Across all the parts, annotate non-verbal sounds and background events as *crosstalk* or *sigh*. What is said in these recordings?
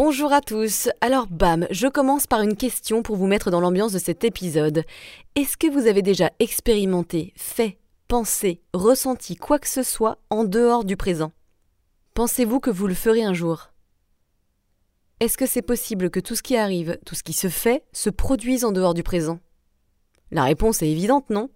Bonjour à tous. Alors bam, je commence par une question pour vous mettre dans l'ambiance de cet épisode. Est-ce que vous avez déjà expérimenté, fait, pensé, ressenti quoi que ce soit en dehors du présent? Pensez-vous que vous le ferez un jour? Est-ce que c'est possible que tout ce qui arrive, tout ce qui se fait, se produise en dehors du présent? La réponse est évidente, non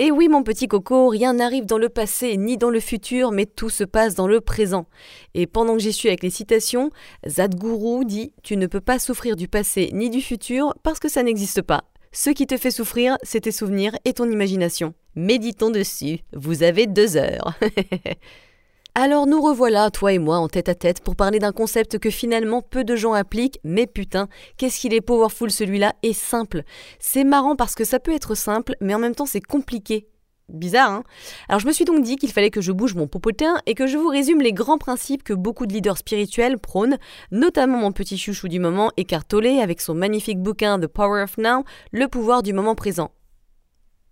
et oui, mon petit coco, rien n'arrive dans le passé ni dans le futur, mais tout se passe dans le présent. Et pendant que j'y suis avec les citations, Zadguru dit Tu ne peux pas souffrir du passé ni du futur parce que ça n'existe pas. Ce qui te fait souffrir, c'est tes souvenirs et ton imagination. Méditons dessus. Vous avez deux heures. *laughs* Alors nous revoilà, toi et moi, en tête à tête pour parler d'un concept que finalement peu de gens appliquent, mais putain, qu'est-ce qu'il est powerful celui-là et simple. C'est marrant parce que ça peut être simple, mais en même temps c'est compliqué. Bizarre, hein? Alors je me suis donc dit qu'il fallait que je bouge mon popotin et que je vous résume les grands principes que beaucoup de leaders spirituels prônent, notamment mon petit chouchou du moment, Eckhart Tolle, avec son magnifique bouquin The Power of Now, le pouvoir du moment présent.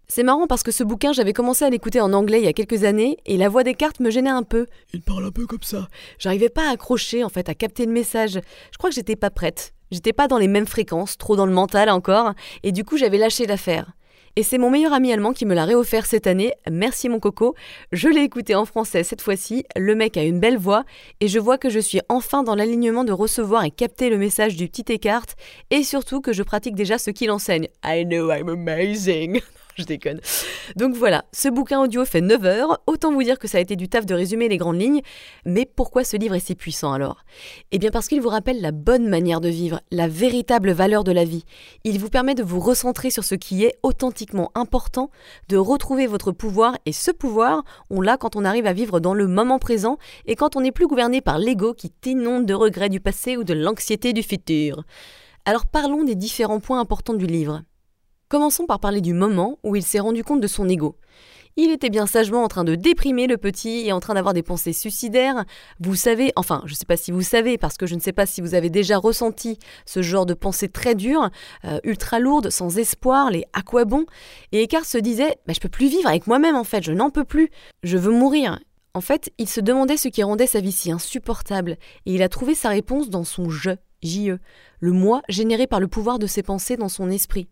C'est marrant parce que ce bouquin, j'avais commencé à l'écouter en anglais il y a quelques années et la voix des cartes me gênait un peu. Il parle un peu comme ça. J'arrivais pas à accrocher en fait, à capter le message. Je crois que j'étais pas prête. J'étais pas dans les mêmes fréquences, trop dans le mental encore, et du coup j'avais lâché l'affaire. Et c'est mon meilleur ami allemand qui me l'a réoffert cette année. Merci mon coco. Je l'ai écouté en français cette fois-ci. Le mec a une belle voix et je vois que je suis enfin dans l'alignement de recevoir et capter le message du petit écart et surtout que je pratique déjà ce qu'il enseigne. I know I'm amazing. *laughs* je déconne. Donc voilà, ce bouquin audio fait 9 heures, autant vous dire que ça a été du taf de résumer les grandes lignes, mais pourquoi ce livre est si puissant alors? Eh bien parce qu'il vous rappelle la bonne manière de vivre, la véritable valeur de la vie. Il vous permet de vous recentrer sur ce qui est authentiquement important, de retrouver votre pouvoir, et ce pouvoir, on l'a quand on arrive à vivre dans le moment présent et quand on n'est plus gouverné par l'ego qui t'inonde de regrets du passé ou de l'anxiété du futur. Alors parlons des différents points importants du livre. Commençons par parler du moment où il s'est rendu compte de son ego. Il était bien sagement en train de déprimer le petit et en train d'avoir des pensées suicidaires. Vous savez, enfin, je ne sais pas si vous savez, parce que je ne sais pas si vous avez déjà ressenti ce genre de pensées très dures, euh, ultra lourdes, sans espoir, les à quoi bon? Et Eckhart se disait bah, Je peux plus vivre avec moi-même en fait, je n'en peux plus, je veux mourir. En fait, il se demandait ce qui rendait sa vie si insupportable, et il a trouvé sa réponse dans son je, JE, le moi généré par le pouvoir de ses pensées dans son esprit.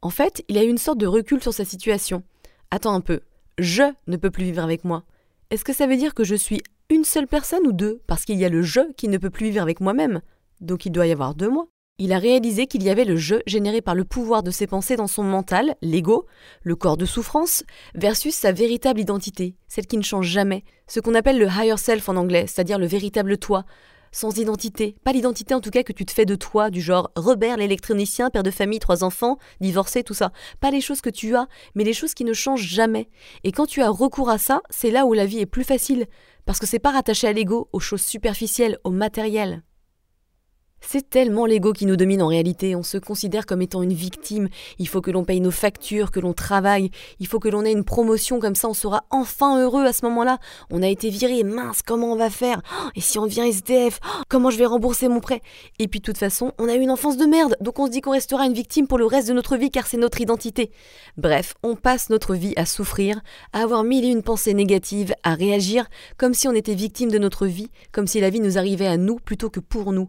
En fait, il a eu une sorte de recul sur sa situation. Attends un peu, je ne peux plus vivre avec moi. Est-ce que ça veut dire que je suis une seule personne ou deux Parce qu'il y a le je qui ne peut plus vivre avec moi-même? Donc il doit y avoir deux moi. Il a réalisé qu'il y avait le je généré par le pouvoir de ses pensées dans son mental, l'ego, le corps de souffrance, versus sa véritable identité, celle qui ne change jamais, ce qu'on appelle le higher self en anglais, c'est-à-dire le véritable toi, sans identité. Pas l'identité en tout cas que tu te fais de toi, du genre Robert l'électronicien, père de famille, trois enfants, divorcé, tout ça. Pas les choses que tu as, mais les choses qui ne changent jamais. Et quand tu as recours à ça, c'est là où la vie est plus facile, parce que c'est pas rattaché à l'ego, aux choses superficielles, au matériel. C'est tellement l'ego qui nous domine en réalité, on se considère comme étant une victime, il faut que l'on paye nos factures, que l'on travaille, il faut que l'on ait une promotion, comme ça. On sera enfin heureux à ce moment-là. On a été viré, mince, comment on va faire? Oh, Et si on devient SDF oh, Comment je vais rembourser mon prêt? Et puis de toute façon, on a eu une enfance de merde, donc on se dit qu'on restera une victime pour le reste de notre vie car c'est notre identité. Bref, on passe notre vie à souffrir, à avoir mille et une pensées négatives, à réagir comme si on était victime de notre vie, comme si la vie nous arrivait à nous plutôt que pour nous.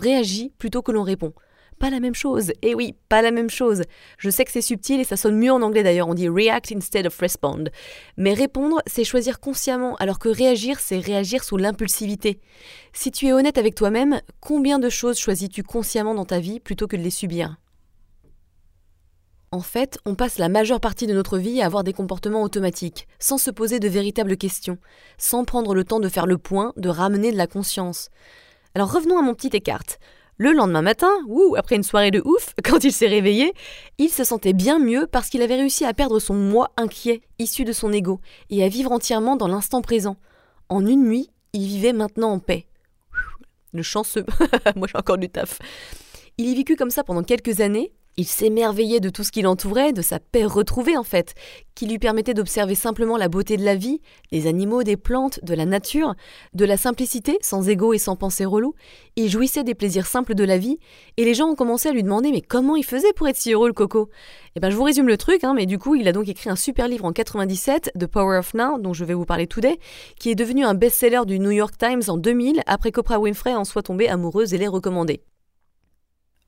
Réagit plutôt que l'on répond. Pas la même chose. Eh oui, pas la même chose. Je sais que c'est subtil et ça sonne mieux en anglais d'ailleurs, on dit react instead of respond. Mais répondre, c'est choisir consciemment, alors que réagir, c'est réagir sous l'impulsivité. Si tu es honnête avec toi-même, combien de choses choisis-tu consciemment dans ta vie plutôt que de les subir? En fait, on passe la majeure partie de notre vie à avoir des comportements automatiques, sans se poser de véritables questions, sans prendre le temps de faire le point, de ramener de la conscience. Alors revenons à mon petit écart. Le lendemain matin, ou après une soirée de ouf, *laughs* quand il s'est réveillé, il se sentait bien mieux parce qu'il avait réussi à perdre son moi inquiet, issu de son ego, et à vivre entièrement dans l'instant présent. En une nuit, il vivait maintenant en paix. Le chanceux. *laughs* Moi j'ai encore du taf. Il y vécut comme ça pendant quelques années, Il s'émerveillait de tout ce qui l'entourait, de sa paix retrouvée en fait, qui lui permettait d'observer simplement la beauté de la vie, des animaux, des plantes, de la nature, de la simplicité, sans ego et sans pensée relou. Il jouissait des plaisirs simples de la vie, et les gens ont commencé à lui demander mais comment il faisait pour être si heureux le coco? Eh ben je vous résume le truc, hein, mais du coup il a donc écrit un super livre en 97, The Power of Now, dont je vais vous parler today, qui est devenu un best-seller du New York Times en 2000, après qu'Oprah Winfrey en soit tombée amoureuse et l'ait recommandé.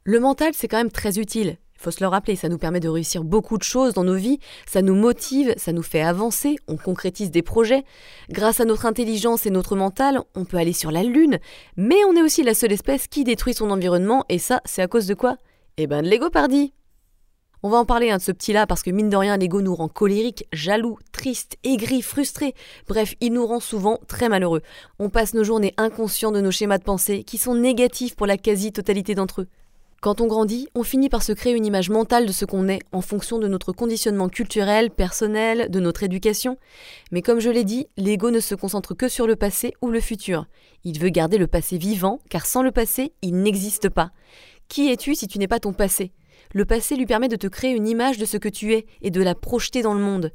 Le mental, c'est quand même très utile. Faut se le rappeler, ça nous permet de réussir beaucoup de choses dans nos vies, ça nous motive, ça nous fait avancer, on concrétise des projets. Grâce à notre intelligence et notre mental, on peut aller sur la Lune, mais on est aussi la seule espèce qui détruit son environnement, et ça, c'est à cause de quoi? Eh ben de l'ego pardi on va en parler un de ce petit-là parce que mine de rien, l'ego nous rend colérique, jaloux, triste, aigri, frustré. Bref, il nous rend souvent très malheureux. On passe nos journées inconscients de nos schémas de pensée qui sont négatifs pour la quasi-totalité d'entre eux. Quand on grandit, on finit par se créer une image mentale de ce qu'on est en fonction de notre conditionnement culturel, personnel, de notre éducation. Mais comme je l'ai dit, l'ego ne se concentre que sur le passé ou le futur. Il veut garder le passé vivant, car sans le passé, il n'existe pas. Qui es-tu si tu n'es pas ton passé? Le passé lui permet de te créer une image de ce que tu es et de la projeter dans le monde.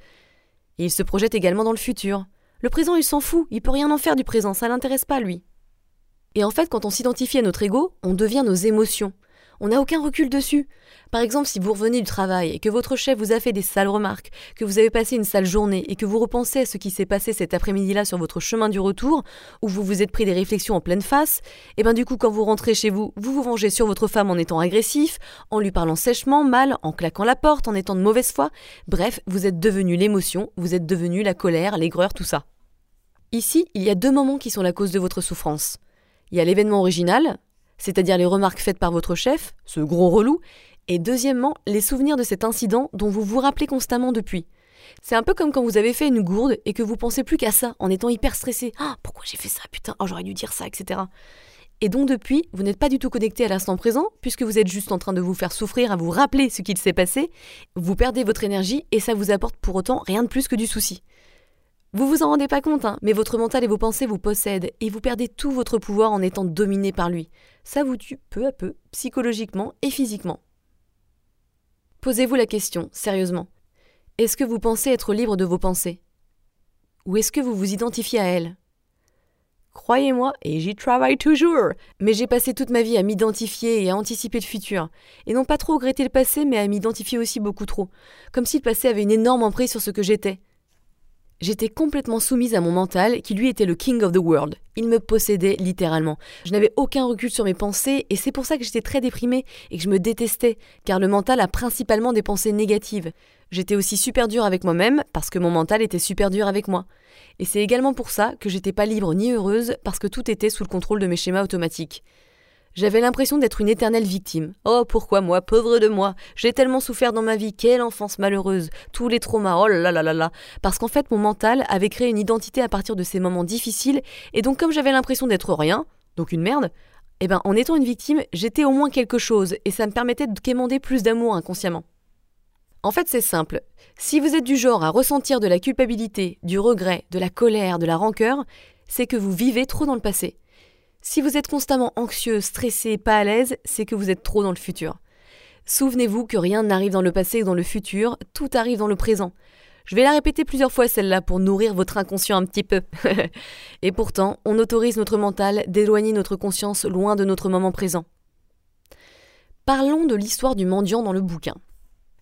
Et il se projette également dans le futur. Le présent, il s'en fout, il peut rien en faire du présent, ça l'intéresse pas lui. Et en fait, quand on s'identifie à notre ego, on devient nos émotions on n'a aucun recul dessus. Par exemple, si vous revenez du travail et que votre chef vous a fait des sales remarques, que vous avez passé une sale journée et que vous repensez à ce qui s'est passé cet après-midi-là sur votre chemin du retour, où vous vous êtes pris des réflexions en pleine face, et ben du coup quand vous rentrez chez vous, vous vous vengez sur votre femme en étant agressif, en lui parlant sèchement, mal, en claquant la porte, en étant de mauvaise foi. Bref, vous êtes devenu l'émotion, vous êtes devenu la colère, l'aigreur, tout ça. Ici, il y a deux moments qui sont la cause de votre souffrance. Il y a l'événement original, c'est-à-dire les remarques faites par votre chef, ce gros relou, et deuxièmement, les souvenirs de cet incident dont vous vous rappelez constamment depuis. C'est un peu comme quand vous avez fait une gourde et que vous pensez plus qu'à ça en étant hyper stressé. Ah, pourquoi j'ai fait ça Putain, oh, j'aurais dû dire ça, etc. Et donc depuis, vous n'êtes pas du tout connecté à l'instant présent, puisque vous êtes juste en train de vous faire souffrir à vous rappeler ce qu'il s'est passé, vous perdez votre énergie et ça vous apporte pour autant rien de plus que du souci. Vous vous en rendez pas compte, hein, mais votre mental et vos pensées vous possèdent et vous perdez tout votre pouvoir en étant dominé par lui. Ça vous tue peu à peu, psychologiquement et physiquement. Posez-vous la question, sérieusement. Est-ce que vous pensez être libre de vos pensées? Ou est-ce que vous vous identifiez à elles? Croyez-moi, et j'y travaille toujours, mais j'ai passé toute ma vie à m'identifier et à anticiper le futur, et non pas trop regretter le passé, mais à m'identifier aussi beaucoup trop, comme si le passé avait une énorme emprise sur ce que j'étais. J'étais complètement soumise à mon mental, qui lui était le king of the world. Il me possédait littéralement. Je n'avais aucun recul sur mes pensées, et c'est pour ça que j'étais très déprimée et que je me détestais, car le mental a principalement des pensées négatives. J'étais aussi super dure avec moi-même, parce que mon mental était super dur avec moi. Et c'est également pour ça que j'étais pas libre ni heureuse, parce que tout était sous le contrôle de mes schémas automatiques. J'avais l'impression d'être une éternelle victime. Oh, pourquoi moi, pauvre de moi? J'ai tellement souffert dans ma vie, quelle enfance malheureuse, tous les traumas, oh là là là là Parce qu'en fait, mon mental avait créé une identité à partir de ces moments difficiles, et donc comme j'avais l'impression d'être rien, donc une merde, eh ben en étant une victime, j'étais au moins quelque chose, et ça me permettait de quémander plus d'amour inconsciemment. En fait, c'est simple. Si vous êtes du genre à ressentir de la culpabilité, du regret, de la colère, de la rancœur, c'est que vous vivez trop dans le passé. Si vous êtes constamment anxieux, stressé, pas à l'aise, c'est que vous êtes trop dans le futur. Souvenez-vous que rien n'arrive dans le passé ou dans le futur, tout arrive dans le présent. Je vais la répéter plusieurs fois celle-là pour nourrir votre inconscient un petit peu. *laughs* Et pourtant, on autorise notre mental d'éloigner notre conscience loin de notre moment présent. Parlons de l'histoire du mendiant dans le bouquin.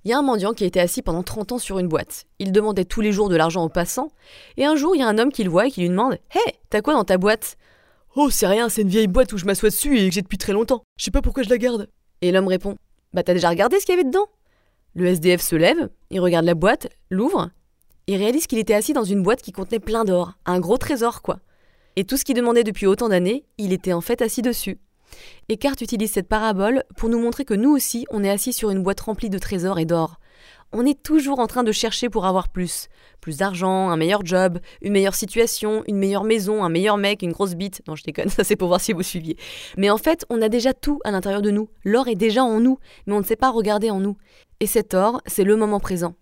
Il y a un mendiant qui a été assis pendant 30 ans sur une boîte. Il demandait tous les jours de l'argent aux passants, et un jour il y a un homme qui le voit et qui lui demande Hé, t'as quoi dans ta boîte? Oh, c'est rien, c'est une vieille boîte où je m'assois dessus et que j'ai depuis très longtemps. Je sais pas pourquoi je la garde. Et l'homme répond Bah, t'as déjà regardé ce qu'il y avait dedans? Le SDF se lève, il regarde la boîte, l'ouvre, et réalise qu'il était assis dans une boîte qui contenait plein d'or, un gros trésor, quoi. Et tout ce qu'il demandait depuis autant d'années, il était en fait assis dessus. Carte utilise cette parabole pour nous montrer que nous aussi, on est assis sur une boîte remplie de trésors et d'or on est toujours en train de chercher pour avoir plus. Plus d'argent, un meilleur job, une meilleure situation, une meilleure maison, un meilleur mec, une grosse bite. Non, je déconne, *laughs* ça c'est pour voir si vous suiviez. Mais en fait, on a déjà tout à l'intérieur de nous. L'or est déjà en nous, mais on ne sait pas regarder en nous. Et cet or, c'est le moment présent.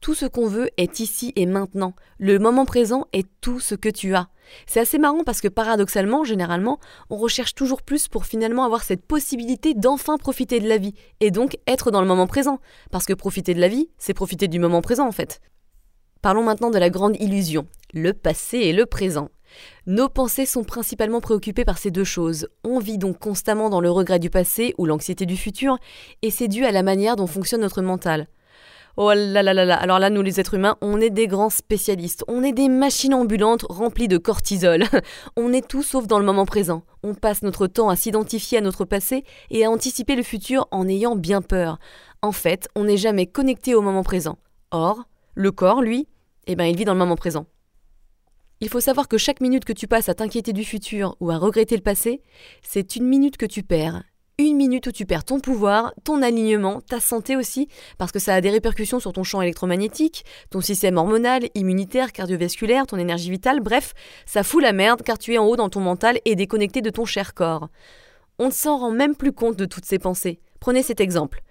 Tout ce qu'on veut est ici et maintenant. Le moment présent est tout ce que tu as. C'est assez marrant parce que paradoxalement, généralement, on recherche toujours plus pour finalement avoir cette possibilité d'enfin profiter de la vie et donc être dans le moment présent. Parce que profiter de la vie, c'est profiter du moment présent en fait. Parlons maintenant de la grande illusion, le passé et le présent. Nos pensées sont principalement préoccupées par ces deux choses. On vit donc constamment dans le regret du passé ou l'anxiété du futur, et c'est dû à la manière dont fonctionne notre mental. Oh là là là là, alors là, nous les êtres humains, on est des grands spécialistes, on est des machines ambulantes remplies de cortisol. *laughs* on est tout sauf dans le moment présent. On passe notre temps à s'identifier à notre passé et à anticiper le futur en ayant bien peur. En fait, on n'est jamais connecté au moment présent. Or, le corps, lui, eh ben, il vit dans le moment présent. Il faut savoir que chaque minute que tu passes à t'inquiéter du futur ou à regretter le passé, c'est une minute que tu perds une minute où tu perds ton pouvoir, ton alignement, ta santé aussi, parce que ça a des répercussions sur ton champ électromagnétique, ton système hormonal, immunitaire, cardiovasculaire, ton énergie vitale, bref, ça fout la merde car tu es en haut dans ton mental et déconnecté de ton cher corps. On ne s'en rend même plus compte de toutes ces pensées. Prenez cet exemple.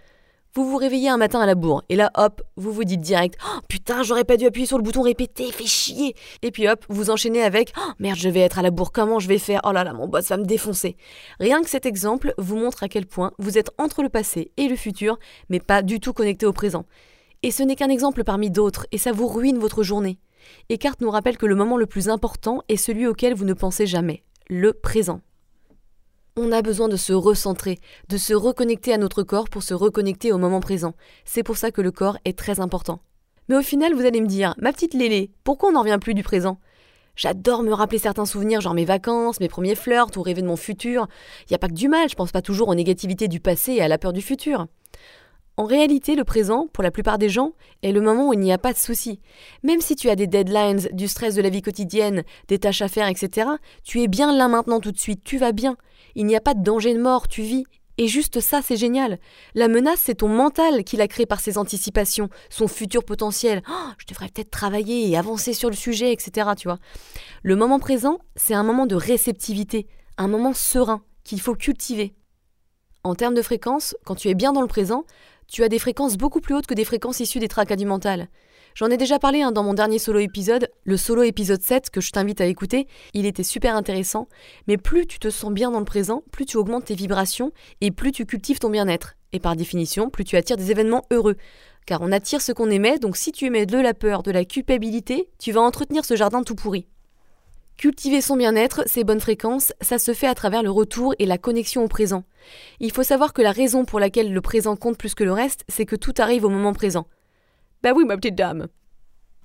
Vous vous réveillez un matin à la bourre, et là, hop, vous vous dites direct oh, Putain, j'aurais pas dû appuyer sur le bouton répéter, fais chier Et puis hop, vous enchaînez avec oh, Merde, je vais être à la bourre, comment je vais faire? Oh là là, mon boss va me défoncer Rien que cet exemple vous montre à quel point vous êtes entre le passé et le futur, mais pas du tout connecté au présent. Et ce n'est qu'un exemple parmi d'autres, et ça vous ruine votre journée. Eckhart nous rappelle que le moment le plus important est celui auquel vous ne pensez jamais, le présent. On a besoin de se recentrer, de se reconnecter à notre corps pour se reconnecter au moment présent. C'est pour ça que le corps est très important. Mais au final, vous allez me dire, ma petite Lélé, pourquoi on n'en revient plus du présent? J'adore me rappeler certains souvenirs, genre mes vacances, mes premiers flirts ou rêver de mon futur. Il n'y a pas que du mal, je pense pas toujours aux négativités du passé et à la peur du futur. En réalité, le présent, pour la plupart des gens, est le moment où il n'y a pas de soucis. Même si tu as des deadlines, du stress de la vie quotidienne, des tâches à faire, etc., tu es bien là maintenant tout de suite, tu vas bien. Il n'y a pas de danger de mort, tu vis. Et juste ça, c'est génial. La menace, c'est ton mental qui l'a créé par ses anticipations, son futur potentiel. Oh, je devrais peut-être travailler et avancer sur le sujet, etc. Tu vois. Le moment présent, c'est un moment de réceptivité, un moment serein qu'il faut cultiver. En termes de fréquence, quand tu es bien dans le présent, tu as des fréquences beaucoup plus hautes que des fréquences issues des tracas du mental. J'en ai déjà parlé hein, dans mon dernier solo épisode, le solo épisode 7 que je t'invite à écouter, il était super intéressant, mais plus tu te sens bien dans le présent, plus tu augmentes tes vibrations et plus tu cultives ton bien-être. Et par définition, plus tu attires des événements heureux. Car on attire ce qu'on aimait, donc si tu émets de la peur, de la culpabilité, tu vas entretenir ce jardin tout pourri. Cultiver son bien-être, ses bonnes fréquences, ça se fait à travers le retour et la connexion au présent. Il faut savoir que la raison pour laquelle le présent compte plus que le reste, c'est que tout arrive au moment présent. Bah oui, ma petite dame.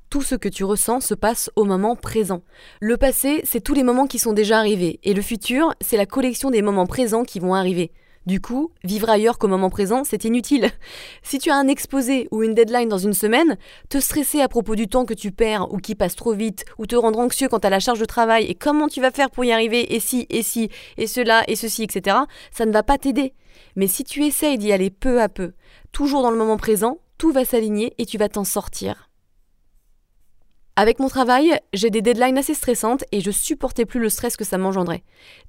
Tout ce que tu ressens se passe au moment présent. Le passé, c'est tous les moments qui sont déjà arrivés, et le futur, c'est la collection des moments présents qui vont arriver. Du coup, vivre ailleurs qu'au moment présent, c'est inutile. *laughs* Si tu as un exposé ou une deadline dans une semaine, te stresser à propos du temps que tu perds ou qui passe trop vite, ou te rendre anxieux quant à la charge de travail et comment tu vas faire pour y arriver, et si, et si, et cela, et ceci, etc., ça ne va pas t'aider. Mais si tu essayes d'y aller peu à peu, toujours dans le moment présent, tout va s'aligner et tu vas t'en sortir. Avec mon travail, j'ai des deadlines assez stressantes et je supportais plus le stress que ça m'engendrait.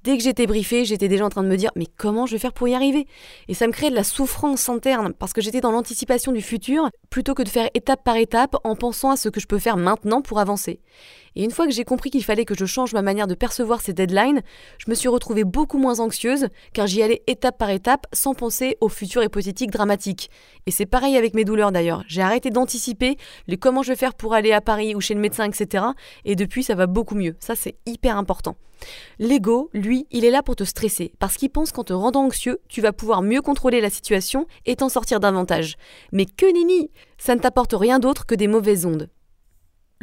Dès que j'étais briefée, j'étais déjà en train de me dire mais comment je vais faire pour y arriver? Et ça me créait de la souffrance interne parce que j'étais dans l'anticipation du futur plutôt que de faire étape par étape en pensant à ce que je peux faire maintenant pour avancer. Et une fois que j'ai compris qu'il fallait que je change ma manière de percevoir ces deadlines, je me suis retrouvée beaucoup moins anxieuse car j'y allais étape par étape sans penser au futur hypothétique dramatique. Et c'est pareil avec mes douleurs d'ailleurs. J'ai arrêté d'anticiper les comment je vais faire pour aller à Paris ou chez le médecin, etc. Et depuis, ça va beaucoup mieux. Ça, c'est hyper important. L'ego, lui, il est là pour te stresser, parce qu'il pense qu'en te rendant anxieux, tu vas pouvoir mieux contrôler la situation et t'en sortir davantage. Mais que nini Ça ne t'apporte rien d'autre que des mauvaises ondes.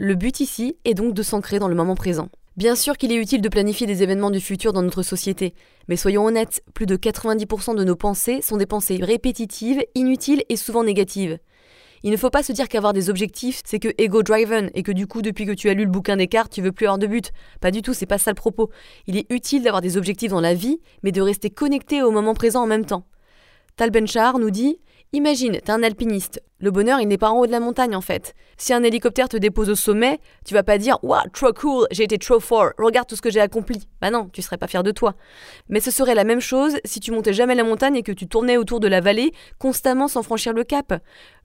Le but ici est donc de s'ancrer dans le moment présent. Bien sûr qu'il est utile de planifier des événements du futur dans notre société, mais soyons honnêtes, plus de 90% de nos pensées sont des pensées répétitives, inutiles et souvent négatives. Il ne faut pas se dire qu'avoir des objectifs, c'est que ego-driven et que du coup, depuis que tu as lu le bouquin des cartes, tu veux plus avoir de but. Pas du tout, c'est pas ça le propos. Il est utile d'avoir des objectifs dans la vie, mais de rester connecté au moment présent en même temps. Tal Benchar nous dit Imagine, t'es un alpiniste. Le bonheur, il n'est pas en haut de la montagne en fait. Si un hélicoptère te dépose au sommet, tu vas pas dire Waouh, trop cool, j'ai été trop fort, regarde tout ce que j'ai accompli. Bah non, tu serais pas fier de toi. Mais ce serait la même chose si tu montais jamais la montagne et que tu tournais autour de la vallée, constamment sans franchir le cap.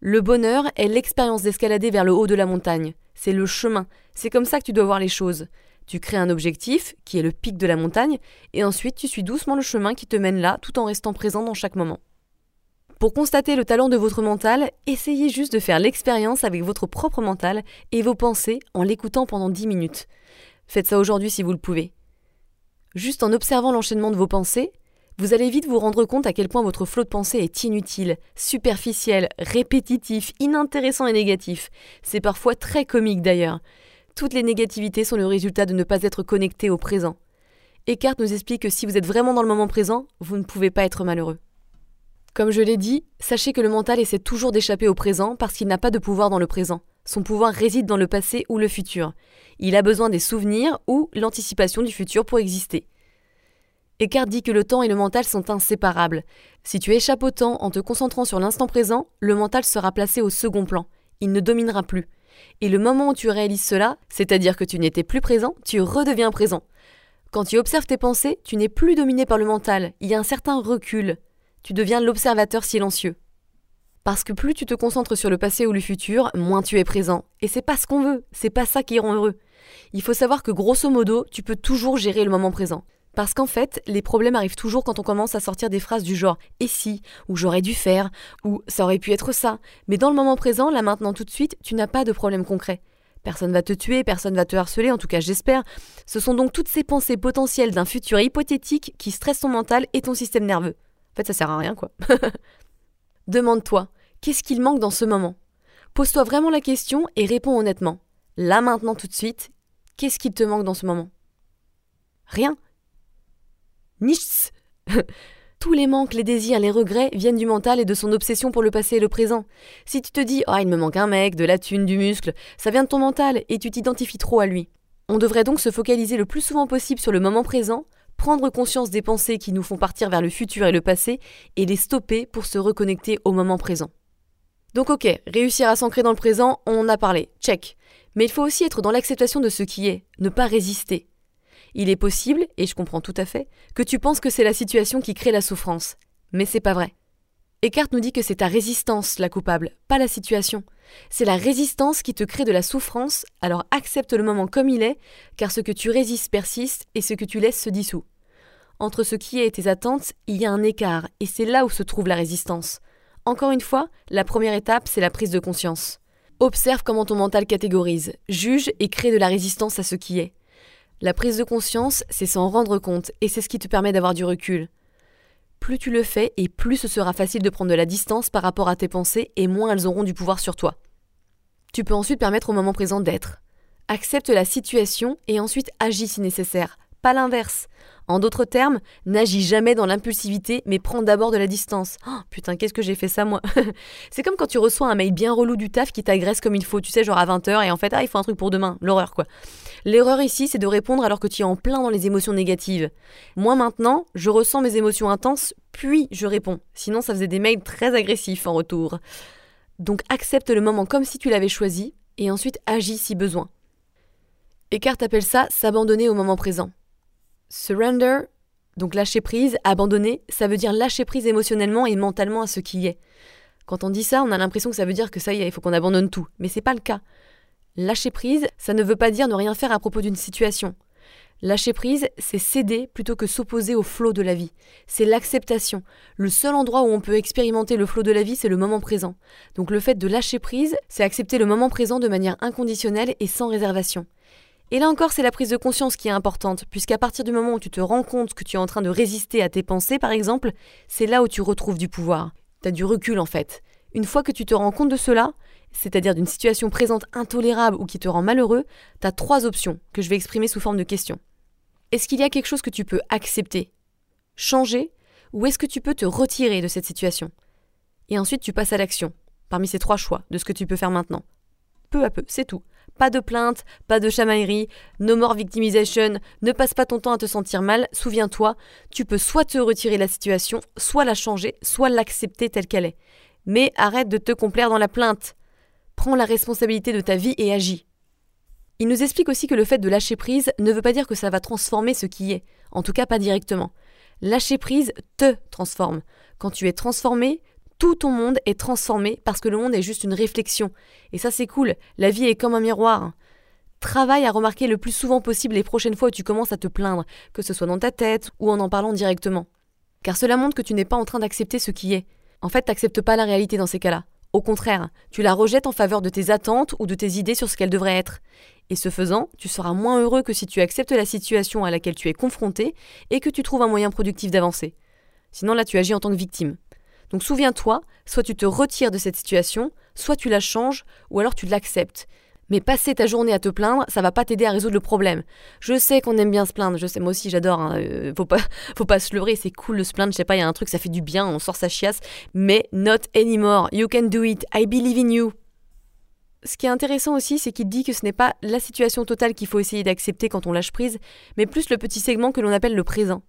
Le bonheur est l'expérience d'escalader vers le haut de la montagne. C'est le chemin. C'est comme ça que tu dois voir les choses. Tu crées un objectif, qui est le pic de la montagne, et ensuite tu suis doucement le chemin qui te mène là, tout en restant présent dans chaque moment. Pour constater le talent de votre mental, essayez juste de faire l'expérience avec votre propre mental et vos pensées en l'écoutant pendant 10 minutes. Faites ça aujourd'hui si vous le pouvez. Juste en observant l'enchaînement de vos pensées, vous allez vite vous rendre compte à quel point votre flot de pensée est inutile, superficiel, répétitif, inintéressant et négatif. C'est parfois très comique d'ailleurs. Toutes les négativités sont le résultat de ne pas être connecté au présent. Eckhart nous explique que si vous êtes vraiment dans le moment présent, vous ne pouvez pas être malheureux. Comme je l'ai dit, sachez que le mental essaie toujours d'échapper au présent parce qu'il n'a pas de pouvoir dans le présent. Son pouvoir réside dans le passé ou le futur. Il a besoin des souvenirs ou l'anticipation du futur pour exister. Eckhart dit que le temps et le mental sont inséparables. Si tu échappes au temps en te concentrant sur l'instant présent, le mental sera placé au second plan. Il ne dominera plus. Et le moment où tu réalises cela, c'est-à-dire que tu n'étais plus présent, tu redeviens présent. Quand tu observes tes pensées, tu n'es plus dominé par le mental, il y a un certain recul tu deviens l'observateur silencieux. Parce que plus tu te concentres sur le passé ou le futur, moins tu es présent. Et c'est pas ce qu'on veut, c'est pas ça qui rend heureux. Il faut savoir que grosso modo, tu peux toujours gérer le moment présent. Parce qu'en fait, les problèmes arrivent toujours quand on commence à sortir des phrases du genre et si, ou j'aurais dû faire, ou ça aurait pu être ça. Mais dans le moment présent, là maintenant tout de suite, tu n'as pas de problème concret. Personne va te tuer, personne va te harceler, en tout cas j'espère. Ce sont donc toutes ces pensées potentielles d'un futur hypothétique qui stressent ton mental et ton système nerveux. En fait, ça sert à rien, quoi. *laughs* Demande-toi, qu'est-ce qu'il manque dans ce moment? Pose-toi vraiment la question et réponds honnêtement. Là, maintenant, tout de suite, qu'est-ce qu'il te manque dans ce moment? Rien. Nichts *laughs* Tous les manques, les désirs, les regrets viennent du mental et de son obsession pour le passé et le présent. Si tu te dis Ah, il me manque un mec, de la thune, du muscle, ça vient de ton mental et tu t'identifies trop à lui. On devrait donc se focaliser le plus souvent possible sur le moment présent prendre conscience des pensées qui nous font partir vers le futur et le passé et les stopper pour se reconnecter au moment présent. Donc ok, réussir à s'ancrer dans le présent, on en a parlé, check. Mais il faut aussi être dans l'acceptation de ce qui est, ne pas résister. Il est possible, et je comprends tout à fait, que tu penses que c'est la situation qui crée la souffrance. Mais c'est pas vrai. Eckhart nous dit que c'est ta résistance la coupable, pas la situation. C'est la résistance qui te crée de la souffrance, alors accepte le moment comme il est, car ce que tu résistes persiste et ce que tu laisses se dissout. Entre ce qui est et tes attentes, il y a un écart, et c'est là où se trouve la résistance. Encore une fois, la première étape, c'est la prise de conscience. Observe comment ton mental catégorise, juge et crée de la résistance à ce qui est. La prise de conscience, c'est s'en rendre compte, et c'est ce qui te permet d'avoir du recul plus tu le fais et plus ce sera facile de prendre de la distance par rapport à tes pensées et moins elles auront du pouvoir sur toi. Tu peux ensuite permettre au moment présent d'être. Accepte la situation et ensuite agis si nécessaire, pas l'inverse. En d'autres termes, n'agis jamais dans l'impulsivité, mais prends d'abord de la distance. Oh, putain, qu'est-ce que j'ai fait ça moi? *laughs* C'est comme quand tu reçois un mail bien relou du taf qui t'agresse comme il faut, tu sais, genre à 20h, et en fait, ah, il faut un truc pour demain. L'horreur, quoi. L'erreur ici, c'est de répondre alors que tu es en plein dans les émotions négatives. Moi maintenant, je ressens mes émotions intenses, puis je réponds. Sinon, ça faisait des mails très agressifs en retour. Donc accepte le moment comme si tu l'avais choisi, et ensuite agis si besoin. Eckhart appelle ça s'abandonner au moment présent. Surrender, donc lâcher prise, abandonner, ça veut dire lâcher prise émotionnellement et mentalement à ce qui est. Quand on dit ça, on a l'impression que ça veut dire que ça y est, il faut qu'on abandonne tout. Mais c'est pas le cas. Lâcher prise, ça ne veut pas dire ne rien faire à propos d'une situation. Lâcher prise, c'est céder plutôt que s'opposer au flot de la vie. C'est l'acceptation. Le seul endroit où on peut expérimenter le flot de la vie, c'est le moment présent. Donc le fait de lâcher prise, c'est accepter le moment présent de manière inconditionnelle et sans réservation. Et là encore, c'est la prise de conscience qui est importante, puisqu'à partir du moment où tu te rends compte que tu es en train de résister à tes pensées, par exemple, c'est là où tu retrouves du pouvoir. Tu as du recul en fait. Une fois que tu te rends compte de cela, c'est-à-dire d'une situation présente intolérable ou qui te rend malheureux, tu as trois options que je vais exprimer sous forme de questions. Est-ce qu'il y a quelque chose que tu peux accepter, changer, ou est-ce que tu peux te retirer de cette situation? Et ensuite, tu passes à l'action, parmi ces trois choix de ce que tu peux faire maintenant. Peu à peu, c'est tout. Pas de plainte, pas de chamaillerie, no more victimization, ne passe pas ton temps à te sentir mal, souviens-toi, tu peux soit te retirer de la situation, soit la changer, soit l'accepter telle qu'elle est. Mais arrête de te complaire dans la plainte. Prends la responsabilité de ta vie et agis. Il nous explique aussi que le fait de lâcher prise ne veut pas dire que ça va transformer ce qui est, en tout cas pas directement. Lâcher prise te transforme. Quand tu es transformé, tout ton monde est transformé parce que le monde est juste une réflexion. Et ça c'est cool, la vie est comme un miroir. Travaille à remarquer le plus souvent possible les prochaines fois où tu commences à te plaindre, que ce soit dans ta tête ou en en parlant directement. Car cela montre que tu n'es pas en train d'accepter ce qui est. En fait, t'acceptes pas la réalité dans ces cas-là. Au contraire, tu la rejettes en faveur de tes attentes ou de tes idées sur ce qu'elle devrait être. Et ce faisant, tu seras moins heureux que si tu acceptes la situation à laquelle tu es confronté et que tu trouves un moyen productif d'avancer. Sinon là, tu agis en tant que victime. Donc souviens-toi, soit tu te retires de cette situation, soit tu la changes, ou alors tu l'acceptes. Mais passer ta journée à te plaindre, ça va pas t'aider à résoudre le problème. Je sais qu'on aime bien se plaindre, je sais, moi aussi j'adore, hein, euh, faut, pas, *laughs* faut pas se leurrer, c'est cool de se plaindre, je sais pas, il y a un truc, ça fait du bien, on sort sa chiasse, mais not anymore, you can do it, I believe in you. Ce qui est intéressant aussi, c'est qu'il dit que ce n'est pas la situation totale qu'il faut essayer d'accepter quand on lâche prise, mais plus le petit segment que l'on appelle le présent.